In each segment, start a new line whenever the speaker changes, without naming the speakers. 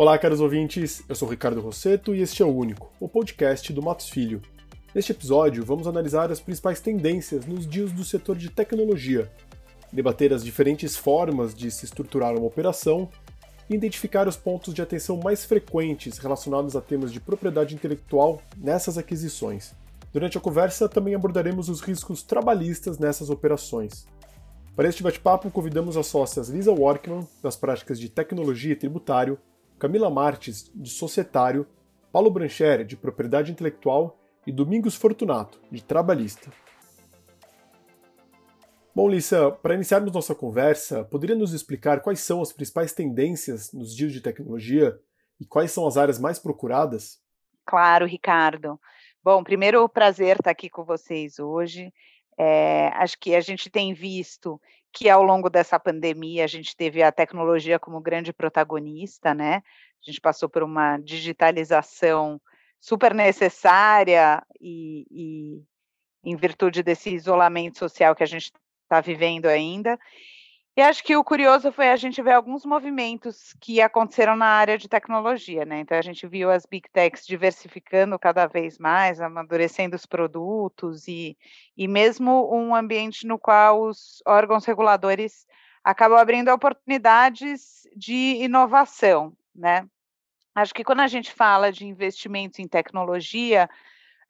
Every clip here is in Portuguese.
Olá, caros ouvintes. Eu sou Ricardo Rosseto e este é o Único, o podcast do Matos Filho. Neste episódio, vamos analisar as principais tendências nos dias do setor de tecnologia, debater as diferentes formas de se estruturar uma operação e identificar os pontos de atenção mais frequentes relacionados a temas de propriedade intelectual nessas aquisições. Durante a conversa, também abordaremos os riscos trabalhistas nessas operações. Para este bate-papo, convidamos as sócias Lisa Workman, das práticas de tecnologia e tributário, Camila Marques, de societário, Paulo Brancher, de propriedade intelectual e Domingos Fortunato, de trabalhista. Bom, Lisa, para iniciarmos nossa conversa, poderia nos explicar quais são as principais tendências nos dias de tecnologia e quais são as áreas mais procuradas?
Claro, Ricardo. Bom, primeiro, prazer estar aqui com vocês hoje. É, acho que a gente tem visto que ao longo dessa pandemia a gente teve a tecnologia como grande protagonista, né? A gente passou por uma digitalização super necessária e, e em virtude desse isolamento social que a gente está vivendo ainda. E acho que o curioso foi a gente ver alguns movimentos que aconteceram na área de tecnologia, né? Então a gente viu as big techs diversificando cada vez mais, amadurecendo os produtos e, e mesmo um ambiente no qual os órgãos reguladores acabam abrindo oportunidades de inovação, né? Acho que quando a gente fala de investimentos em tecnologia,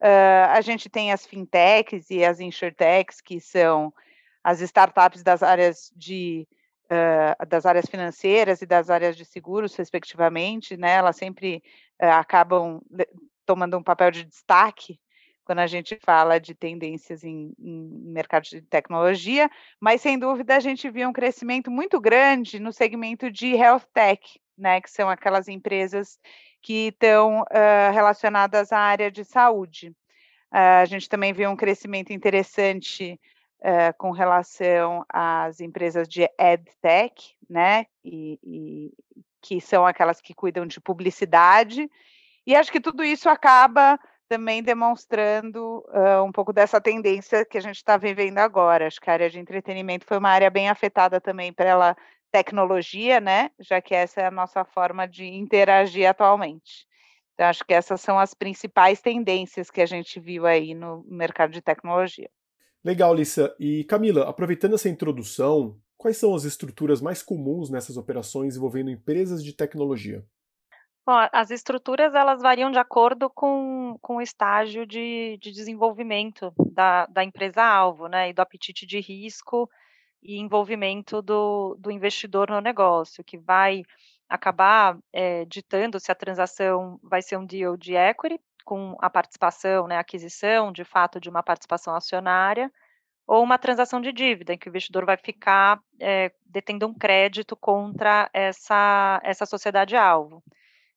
uh, a gente tem as fintechs e as insurtechs, que são as startups das áreas de uh, das áreas financeiras e das áreas de seguros, respectivamente, né? Elas sempre uh, acabam tomando um papel de destaque quando a gente fala de tendências em, em mercado de tecnologia, mas sem dúvida a gente viu um crescimento muito grande no segmento de health tech, né? Que são aquelas empresas que estão uh, relacionadas à área de saúde. Uh, a gente também viu um crescimento interessante uh, com relação às empresas de EdTech, né, e, e, que são aquelas que cuidam de publicidade, e acho que tudo isso acaba também demonstrando uh, um pouco dessa tendência que a gente está vivendo agora. Acho que a área de entretenimento foi uma área bem afetada também pela tecnologia, né, já que essa é a nossa forma de interagir atualmente. Então, acho que essas são as principais tendências que a gente viu aí no mercado de tecnologia.
Legal, Lissa. E Camila, aproveitando essa introdução, quais são as estruturas mais comuns nessas operações envolvendo empresas de tecnologia?
Bom, as estruturas elas variam de acordo com, com o estágio de, de desenvolvimento da, da empresa-alvo, né, e do apetite de risco e envolvimento do, do investidor no negócio, que vai acabar é, ditando se a transação vai ser um deal de equity, com a participação, né, aquisição de fato de uma participação acionária, ou uma transação de dívida, em que o investidor vai ficar é, detendo um crédito contra essa, essa sociedade-alvo.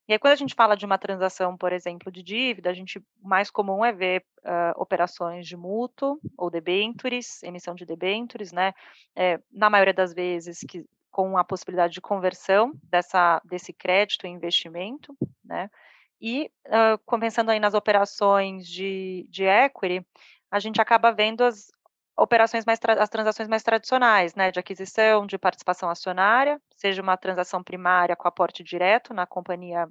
E aí, quando a gente fala de uma transação, por exemplo, de dívida, a gente mais comum é ver uh, operações de mútuo ou debentures, emissão de debentures, né? É, na maioria das vezes, que, com a possibilidade de conversão dessa, desse crédito em investimento, né? E, uh, começando aí nas operações de, de equity, a gente acaba vendo as operações mais, as transações mais tradicionais, né, de aquisição, de participação acionária, seja uma transação primária com aporte direto na companhia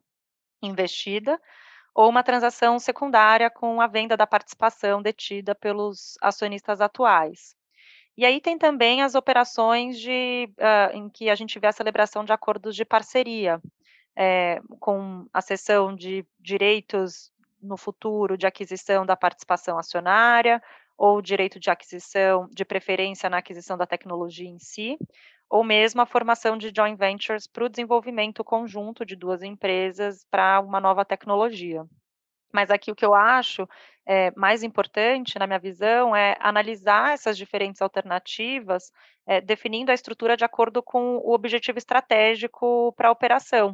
investida, ou uma transação secundária com a venda da participação detida pelos acionistas atuais. E aí tem também as operações de, uh, em que a gente vê a celebração de acordos de parceria, é, com a cessão de direitos no futuro de aquisição da participação acionária, ou direito de aquisição, de preferência na aquisição da tecnologia em si, ou mesmo a formação de joint ventures para o desenvolvimento conjunto de duas empresas para uma nova tecnologia. Mas aqui o que eu acho é, mais importante, na minha visão, é analisar essas diferentes alternativas, é, definindo a estrutura de acordo com o objetivo estratégico para a operação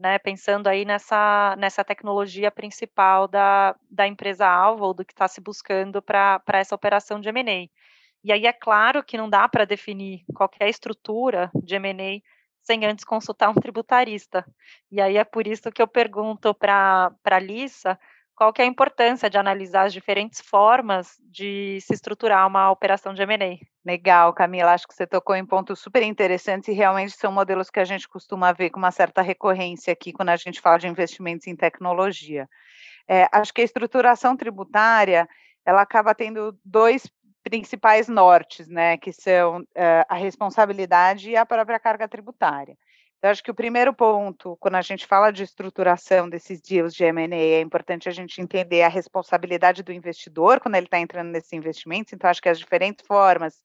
né, pensando aí nessa, nessa tecnologia principal da, da empresa-alvo, ou do que está se buscando para essa operação de M&A. E aí é claro que não dá para definir qualquer estrutura de M&A sem antes consultar um tributarista. E aí é por isso que eu pergunto para a Lissa qual que é a importância de analisar as diferentes formas de se estruturar uma operação de M&A.
Legal, Camila, acho que você tocou em pontos super interessantes e realmente são modelos que a gente costuma ver com uma certa recorrência aqui quando a gente fala de investimentos em tecnologia. É, acho que a estruturação tributária, ela acaba tendo dois principais nortes, né, que são uh, a responsabilidade e a própria carga tributária. Então, acho que o primeiro ponto, quando a gente fala de estruturação desses deals de M&A, é importante a gente entender a responsabilidade do investidor quando ele está entrando nesses investimentos. Então, acho que as diferentes formas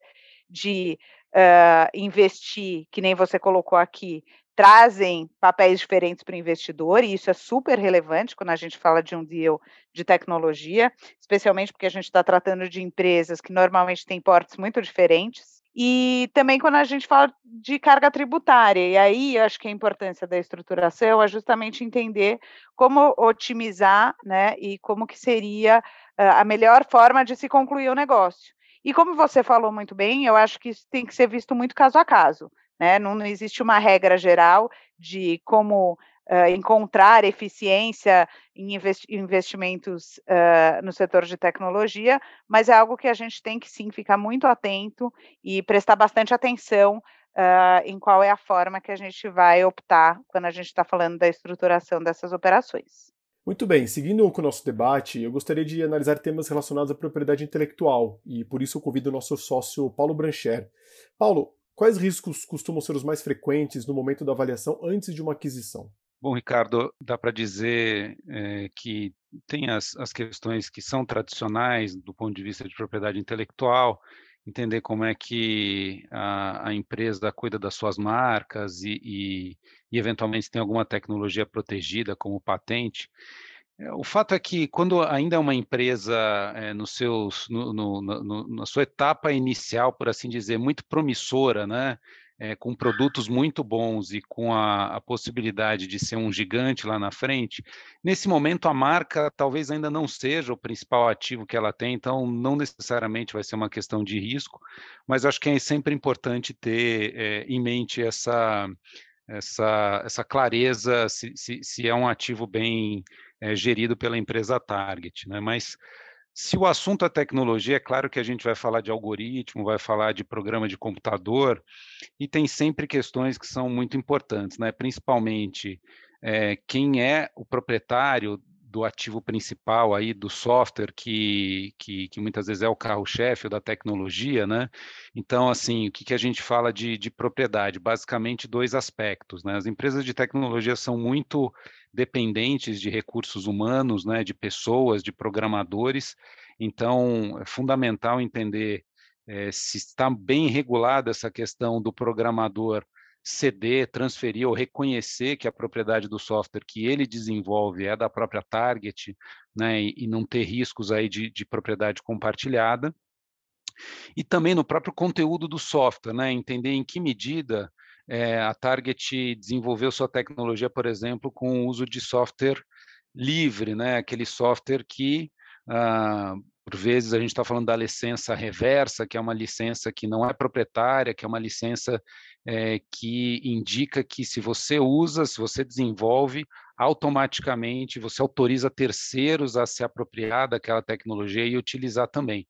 de uh, investir, que nem você colocou aqui, trazem papéis diferentes para o investidor, e isso é super relevante quando a gente fala de um deal de tecnologia, especialmente porque a gente está tratando de empresas que normalmente têm portes muito diferentes. E também quando a gente fala de carga tributária, e aí acho que a importância da estruturação é justamente entender como otimizar, né, e como que seria uh, a melhor forma de se concluir o negócio. E como você falou muito bem, eu acho que isso tem que ser visto muito caso a caso, né, não, não existe uma regra geral de como uh, encontrar eficiência em investimentos uh, no setor de tecnologia, mas é algo que a gente tem que sim ficar muito atento e prestar bastante atenção uh, em qual é a forma que a gente vai optar quando a gente está falando da estruturação dessas operações.
Muito bem, seguindo com o nosso debate, eu gostaria de analisar temas relacionados à propriedade intelectual e por isso eu convido o nosso sócio Paulo Brancher. Paulo, quais riscos costumam ser os mais frequentes no momento da avaliação antes de uma aquisição?
Bom, Ricardo, dá para dizer é, que tem as, as questões que são tradicionais do ponto de vista de propriedade intelectual, entender como é que a, a empresa cuida das suas marcas e, e, e, eventualmente, tem alguma tecnologia protegida, como patente. É, o fato é que, quando ainda é uma empresa é, no seus, no, no, no, na sua etapa inicial, por assim dizer, muito promissora, né? É, com produtos muito bons e com a, a, possibilidade de ser um gigante lá na frente, nesse momento a marca talvez ainda não seja o principal ativo que ela tem, então não necessariamente vai ser uma questão de risco, mas acho que é sempre importante ter é, em mente essa, essa, essa clareza se, se, se é um ativo bem é, gerido pela empresa target, né? Mas se o assunto é tecnologia, é claro que a gente vai falar de algoritmo, vai falar de programa de computador, e tem sempre questões que são muito importantes, né? principalmente é, quem é o proprietário do ativo principal aí do software que, que, que muitas vezes é o carro-chefe da tecnologia, né? Então, assim, o que, que a gente fala de, de propriedade? Basicamente dois aspectos, né? As empresas de tecnologia são muito dependentes de recursos humanos, né? De pessoas, de programadores. Então, é fundamental entender é, se está bem regulada essa questão do programador ceder, transferir ou reconhecer que a propriedade do software que ele desenvolve é da própria target, né, e, e não ter riscos aí de, de, propriedade compartilhada. E também no próprio conteúdo do software, né, entender em que medida é, a target desenvolveu sua tecnologia, por exemplo, com o uso de software livre, né, aquele software que ah, por vezes a gente está falando da licença reversa, que é uma licença que não é proprietária, que é uma licença é, que indica que se você usa, se você desenvolve, automaticamente você autoriza terceiros a se apropriar daquela tecnologia e utilizar também.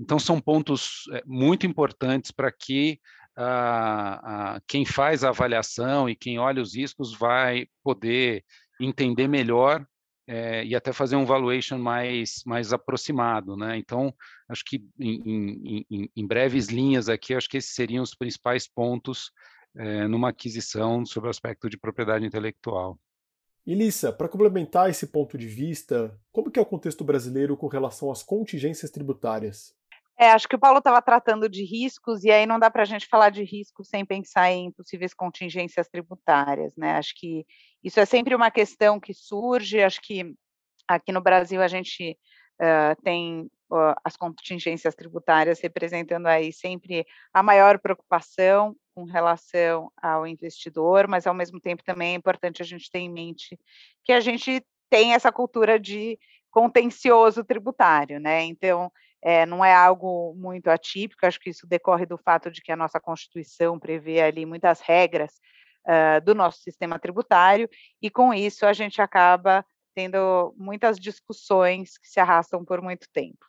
Então, são pontos é, muito importantes para que ah, ah, quem faz a avaliação e quem olha os riscos vai poder entender melhor é, e até fazer um valuation mais, mais aproximado, né? Então, acho que em, em, em, breves linhas aqui, acho que esses seriam os principais pontos é, numa aquisição sobre o aspecto de propriedade intelectual.
Elissa, para complementar esse ponto de vista, como que é o contexto brasileiro com relação às contingências tributárias?
É, acho que o Paulo estava tratando de riscos, e aí não dá para a gente falar de riscos sem pensar em possíveis contingências tributárias, né? Acho que isso é sempre uma questão que surge, acho que aqui no Brasil a gente uh, tem uh, as contingências tributárias representando aí sempre a maior preocupação com relação ao investidor, mas ao mesmo tempo também é importante a gente ter em mente que a gente tem essa cultura de contencioso tributário, né? Então, é, não é algo muito atípico, acho que isso decorre do fato de que a nossa Constituição prevê ali muitas regras uh, do nosso sistema tributário, e com isso a gente acaba tendo muitas discussões que se arrastam por muito tempo.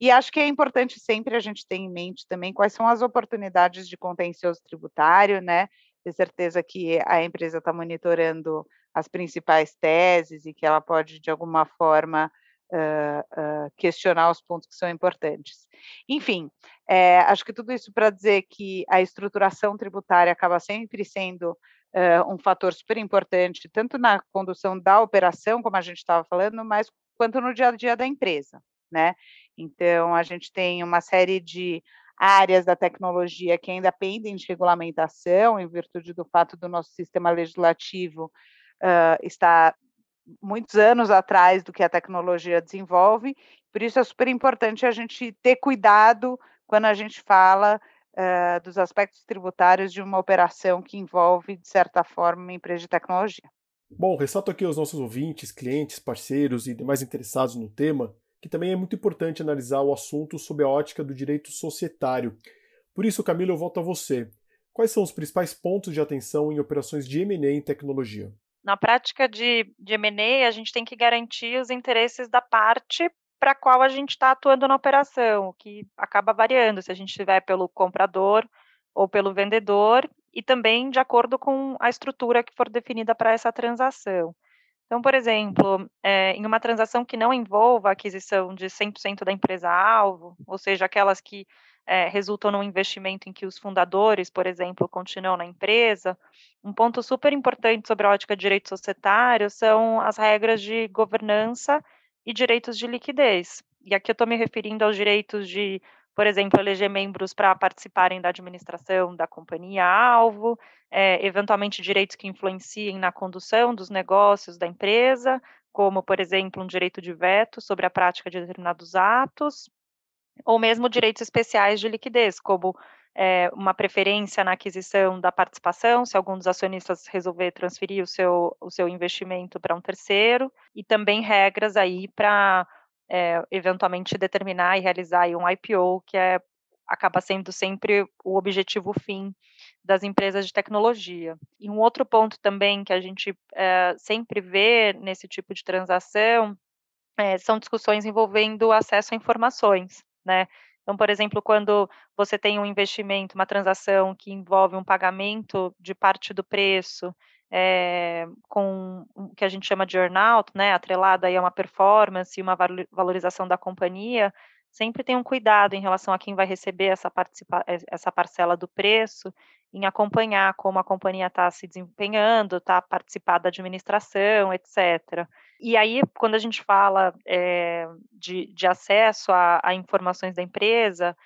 E acho que é importante sempre a gente ter em mente também quais são as oportunidades de contencioso tributário, né? Ter certeza que a empresa está monitorando as principais teses e que ela pode, de alguma forma, uh, questionar os pontos que são importantes. Enfim, é, acho que tudo isso para dizer que a estruturação tributária acaba sempre sendo uh, um fator super importante, tanto na condução da operação, como a gente estava falando, mas quanto no dia a dia da empresa, né? Então, a gente tem uma série de áreas da tecnologia que ainda pendem de regulamentação, em virtude do fato do nosso sistema legislativo uh, estar muitos anos atrás do que a tecnologia desenvolve, por isso é super importante a gente ter cuidado quando a gente fala uh, dos aspectos tributários de uma operação que envolve, de certa forma, uma empresa de tecnologia.
Bom, ressalto aqui aos nossos ouvintes, clientes, parceiros e demais interessados no tema que também é muito importante analisar o assunto sob a ótica do direito societário. Por isso, Camilo, eu volto a você. Quais são os principais pontos de atenção em operações de M&A em tecnologia?
Na prática de, de M&A, a gente tem que garantir os interesses da parte para a qual a gente está atuando na operação, o que acaba variando se a gente estiver pelo comprador ou pelo vendedor, e também de acordo com a estrutura que for definida para essa transação. Então, por exemplo, é, em uma transação que não envolva a aquisição de 100% da empresa-alvo, ou seja, aquelas que é, resultam num investimento em que os fundadores, por exemplo, continuam na empresa, um ponto super importante sobre a ótica de direito societário são as regras de governança e direitos de liquidez. E aqui eu estou me referindo aos direitos de por exemplo, eleger membros para participarem da administração da companhia-alvo, é, eventualmente direitos que influenciem na condução dos negócios da empresa, como, por exemplo, um direito de veto sobre a prática de determinados atos, ou mesmo direitos especiais de liquidez, como é, uma preferência na aquisição da participação, se algum dos acionistas resolver transferir o seu, o seu investimento para um terceiro, e também regras aí para é, eventualmente determinar e realizar um IPO, que é, acaba sendo sempre o objetivo fim das empresas de tecnologia. E um outro ponto também que a gente é, sempre vê nesse tipo de transação é, são discussões envolvendo acesso a informações, né? Então, por exemplo, quando você tem um investimento, uma transação que envolve um pagamento de parte do preço é, com o que a gente chama de earnout, né, atrelado aí a uma performance e uma valorização da companhia, sempre tem um cuidado em relação a quem vai receber essa, eh, essa parcela do preço, em acompanhar como a companhia está se desempenhando, está participando da administração, etc. E aí, quando a gente fala é, de, de, acesso a, a informações da empresa,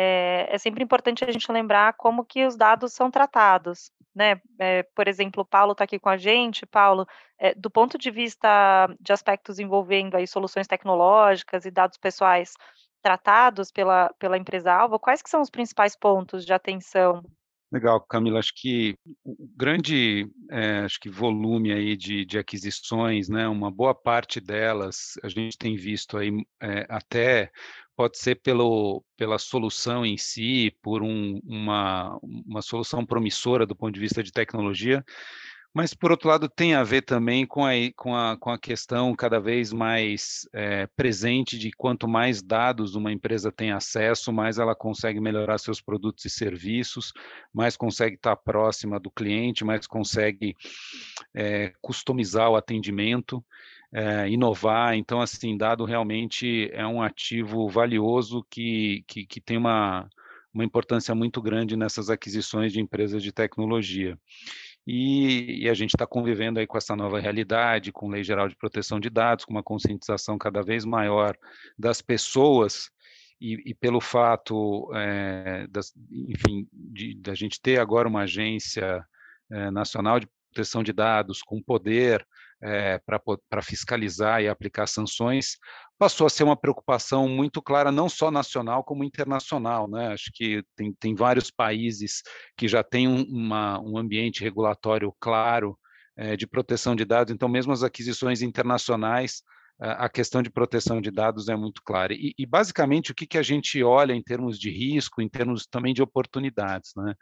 é, é, sempre importante a gente lembrar como que os dados são tratados, né? É, por exemplo, o Paulo está aqui com a gente. Paulo, é, do ponto de vista de aspectos envolvendo aí soluções tecnológicas e dados pessoais tratados pela, pela empresa-alvo, quais que são os principais pontos de atenção
Legal, Camila. Acho que o grande, é, acho que volume aí de, de, aquisições, né? Uma boa parte delas a gente tem visto aí é, até pode ser pelo, pela solução em si, por um, uma, uma solução promissora do ponto de vista de tecnologia, mas, por outro lado, tem a ver também com a, com a, com a questão cada vez mais é, presente de quanto mais dados uma empresa tem acesso, mais ela consegue melhorar seus produtos e serviços, mais consegue estar próxima do cliente, mais consegue é, customizar o atendimento é, inovar. Então, assim, dado realmente é um ativo valioso que, que, que tem uma, uma importância muito grande nessas aquisições de empresas de tecnologia. E, e, a gente está convivendo aí com essa nova realidade, com lei geral de proteção de dados, com uma conscientização cada vez maior das pessoas e, e pelo fato, é, das, enfim, da gente ter agora uma agência é, nacional de proteção de dados com poder é, para fiscalizar e aplicar sanções, passou a ser uma preocupação muito clara, não só nacional, como internacional. Né? Acho que tem, tem vários países que já têm um, uma, um ambiente regulatório claro é, de proteção de dados, então, mesmo as aquisições internacionais, a questão de proteção de dados é muito clara. E, e, basicamente, o que, que a gente olha em termos de risco, em termos também de oportunidades? Né?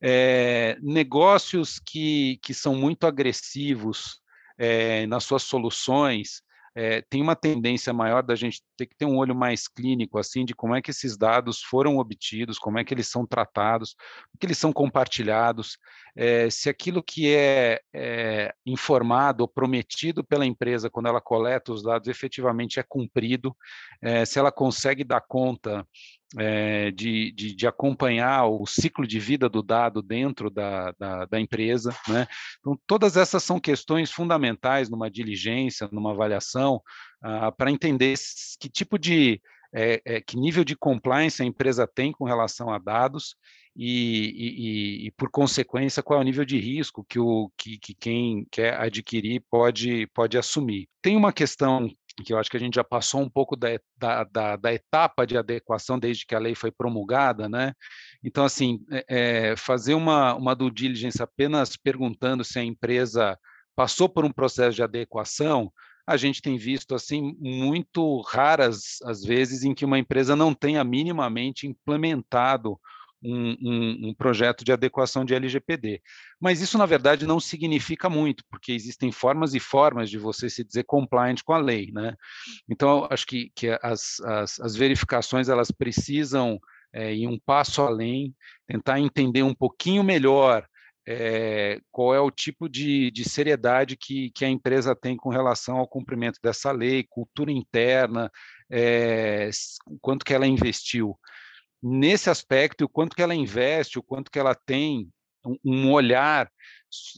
É, negócios que, que são muito agressivos é, nas suas soluções, é, tem uma tendência maior da gente ter que ter um olho mais clínico, assim, de como é que esses dados foram obtidos, como é que eles são tratados, que eles são compartilhados, é, se aquilo que é, é, informado ou prometido pela empresa quando ela coleta os dados efetivamente é cumprido, se ela consegue dar conta é, de, de, de, acompanhar o ciclo de vida do dado dentro da, da, da empresa. Né? Então, todas essas são questões fundamentais numa diligência, numa avaliação, ah, para entender que tipo de, é, é, que nível de compliance a empresa tem com relação a dados e, e, e, por consequência, qual é o nível de risco que, o, que, que quem quer adquirir pode, pode assumir. Tem uma questão que eu acho que a gente já passou um pouco da, da, da, da, etapa de adequação desde que a lei foi promulgada, né? Então, assim, é, fazer uma, uma due diligence apenas perguntando se a empresa passou por um processo de adequação, a gente tem visto, assim, muito raras as vezes em que uma empresa não tenha minimamente implementado um, um, um, projeto de adequação de LGPD. Mas isso, na verdade, não significa muito, porque existem formas e formas de você se dizer compliant com a lei. Né? Então, acho que, que as, as, as verificações elas precisam é, ir um passo além, tentar entender um pouquinho melhor é, qual é o tipo de, de seriedade que, que, a empresa tem com relação ao cumprimento dessa lei, cultura interna, é, quanto que ela investiu nesse aspecto, o quanto que ela investe, o quanto que ela tem um olhar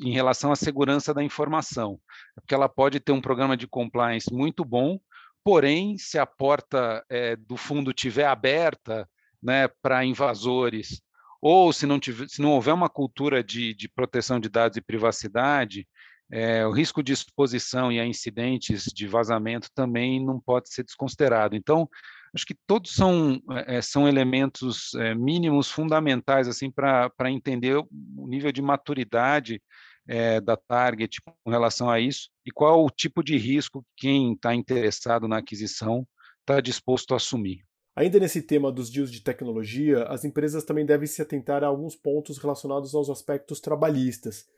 em relação à segurança da informação. Porque ela pode ter um programa de compliance muito bom, porém, se a porta é, do fundo tiver aberta né, para invasores, ou se não, tiver, se não houver uma cultura de, de proteção de dados e privacidade, é, o risco de exposição e a incidentes de vazamento também não pode ser desconsiderado. Então, acho que todos são, é, são elementos é, mínimos fundamentais assim para entender o nível de maturidade é, da target com relação a isso e qual o tipo de risco que quem está interessado na aquisição está disposto a assumir.
Ainda nesse tema dos deals de tecnologia, as empresas também devem se atentar a alguns pontos relacionados aos aspectos trabalhistas.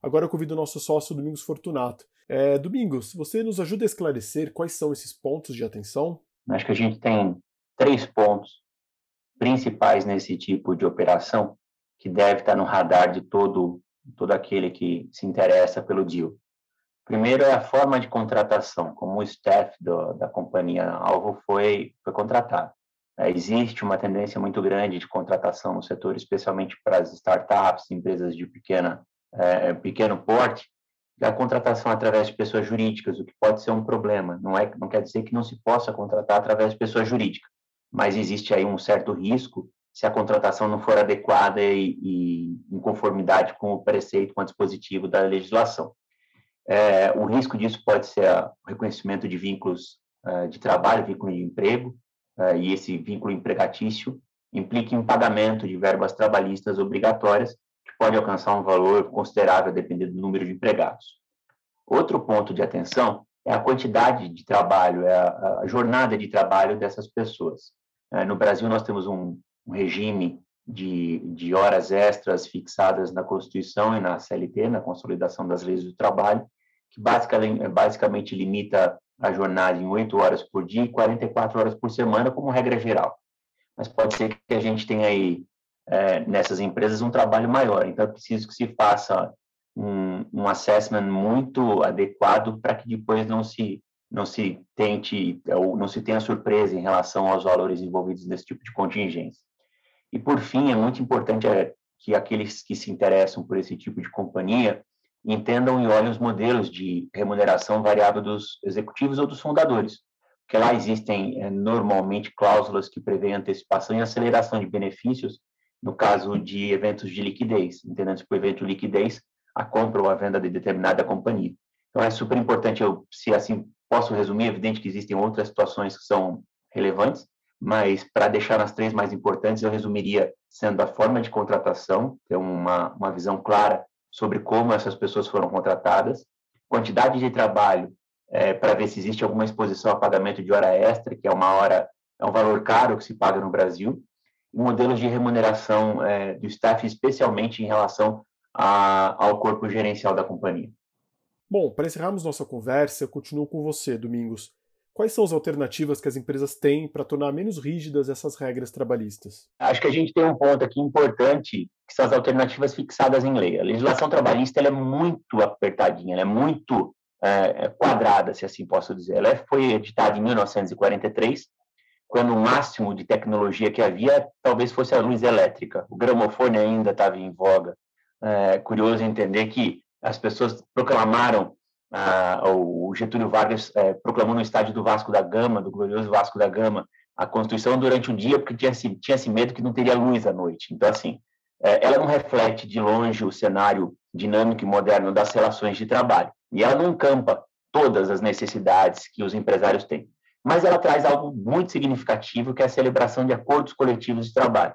Agora eu convido o nosso sócio Domingos Fortunato. É, Domingos, você nos ajuda a esclarecer quais são esses pontos de atenção?
Acho que a gente tem três pontos principais nesse tipo de operação que deve estar no radar de todo todo aquele que se interessa pelo deal. Primeiro é a forma de contratação, como o staff do, da companhia alvo foi foi contratado. É, existe uma tendência muito grande de contratação no setor, especialmente para as startups, empresas de pequena é, pequeno porte, a contratação através de pessoas jurídicas, o que pode ser um problema. Não é, não quer dizer que não se possa contratar através de pessoa jurídica, mas existe aí um certo risco se a contratação não for adequada e, e em conformidade com o preceito, com o dispositivo da legislação. É, o risco disso pode ser o reconhecimento de vínculos uh, de trabalho, vínculo de emprego, uh, e esse vínculo empregatício implica em pagamento de verbas trabalhistas obrigatórias pode alcançar um valor considerável dependendo do número de empregados. Outro ponto de atenção é a quantidade de trabalho, é a, a jornada de trabalho dessas pessoas. É, no Brasil, nós temos um, um regime de, de, horas extras fixadas na Constituição e na CLT, na Consolidação das Leis do Trabalho, que basicamente, basicamente limita a jornada em 8 horas por dia e 44 horas por semana, como regra geral. Mas pode ser que a gente tenha aí é, nessas empresas um trabalho maior. Então, é preciso que se faça um, um assessment muito adequado para que depois não se não se tente ou não se tenha surpresa em relação aos valores envolvidos nesse tipo de contingência. E por fim, é muito importante é, que aqueles que se interessam por esse tipo de companhia entendam e olhem os modelos de remuneração variável dos executivos ou dos fundadores, porque lá existem é, normalmente cláusulas que prevêem antecipação e aceleração de benefícios no caso de eventos de liquidez, entendendo por evento de liquidez, a compra ou a venda de determinada companhia. Então, é super importante, eu, se assim posso resumir, é evidente que existem outras situações que são relevantes, mas para deixar nas três mais importantes, eu resumiria sendo a forma de contratação, ter uma, uma visão clara sobre como essas pessoas foram contratadas, quantidade de trabalho é, para ver se existe alguma exposição a pagamento de hora extra, que é uma hora, é um valor caro que se paga no Brasil, modelos de remuneração é, do staff, especialmente em relação a, ao corpo gerencial da companhia.
Bom, para encerrarmos nossa conversa, eu continuo com você, Domingos. Quais são as alternativas que as empresas têm para tornar menos rígidas essas regras trabalhistas?
Acho que a gente tem um ponto aqui importante, que são as alternativas fixadas em lei. A legislação trabalhista é muito apertadinha, é muito é, quadrada, se assim posso dizer. Ela foi editada em 1943, quando o máximo de tecnologia que havia talvez fosse a luz elétrica. O gramofone ainda estava em voga. É curioso entender que as pessoas proclamaram, ah, o Getúlio Vargas é, proclamou no estádio do Vasco da Gama, do glorioso Vasco da Gama, a Constituição durante o dia, porque tinha-se tinha medo que não teria luz à noite. Então, assim, é, ela não reflete de longe o cenário dinâmico e moderno das relações de trabalho. E ela não campa todas as necessidades que os empresários têm. Mas ela traz algo muito significativo, que é a celebração de acordos coletivos de trabalho,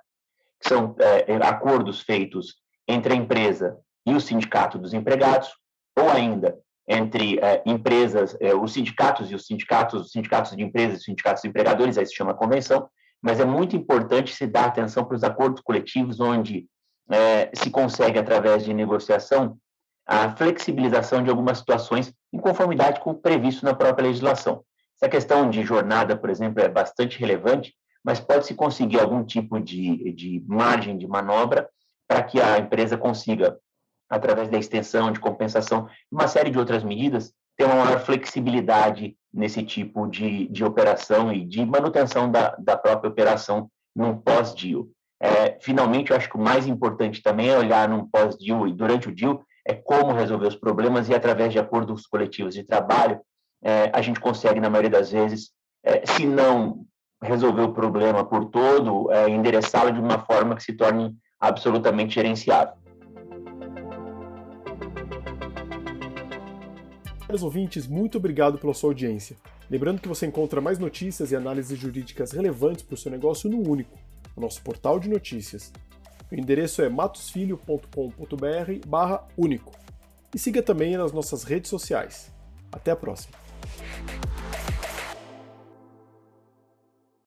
que são é, acordos feitos entre a empresa e o sindicato dos empregados, ou ainda entre é, empresas, é, os sindicatos e os sindicatos, os sindicatos de empresas os sindicatos de empregadores, aí se chama convenção, mas é muito importante se dar atenção para os acordos coletivos, onde é, se consegue, através de negociação, a flexibilização de algumas situações em conformidade com o previsto na própria legislação. Essa questão de jornada, por exemplo, é bastante relevante, mas pode-se conseguir algum tipo de, de margem de manobra para que a empresa consiga através da extensão, de compensação, uma série de outras medidas, ter uma maior flexibilidade nesse tipo de, de operação e de manutenção da, da própria operação num pós-deal. É, finalmente, eu acho que o mais importante também é olhar num pós-deal e durante o deal é como resolver os problemas e através de acordos coletivos de trabalho é, a gente consegue, na maioria das vezes, é, se não resolver o problema por todo, é, endereçá-lo de uma forma que se torne absolutamente gerenciável.
Caros ouvintes, muito obrigado pela sua audiência. Lembrando que você encontra mais notícias e análises jurídicas relevantes para o seu negócio no Único, o nosso portal de notícias. O endereço é matosfilho.com.br/único. E siga também nas nossas redes sociais. Até a próxima!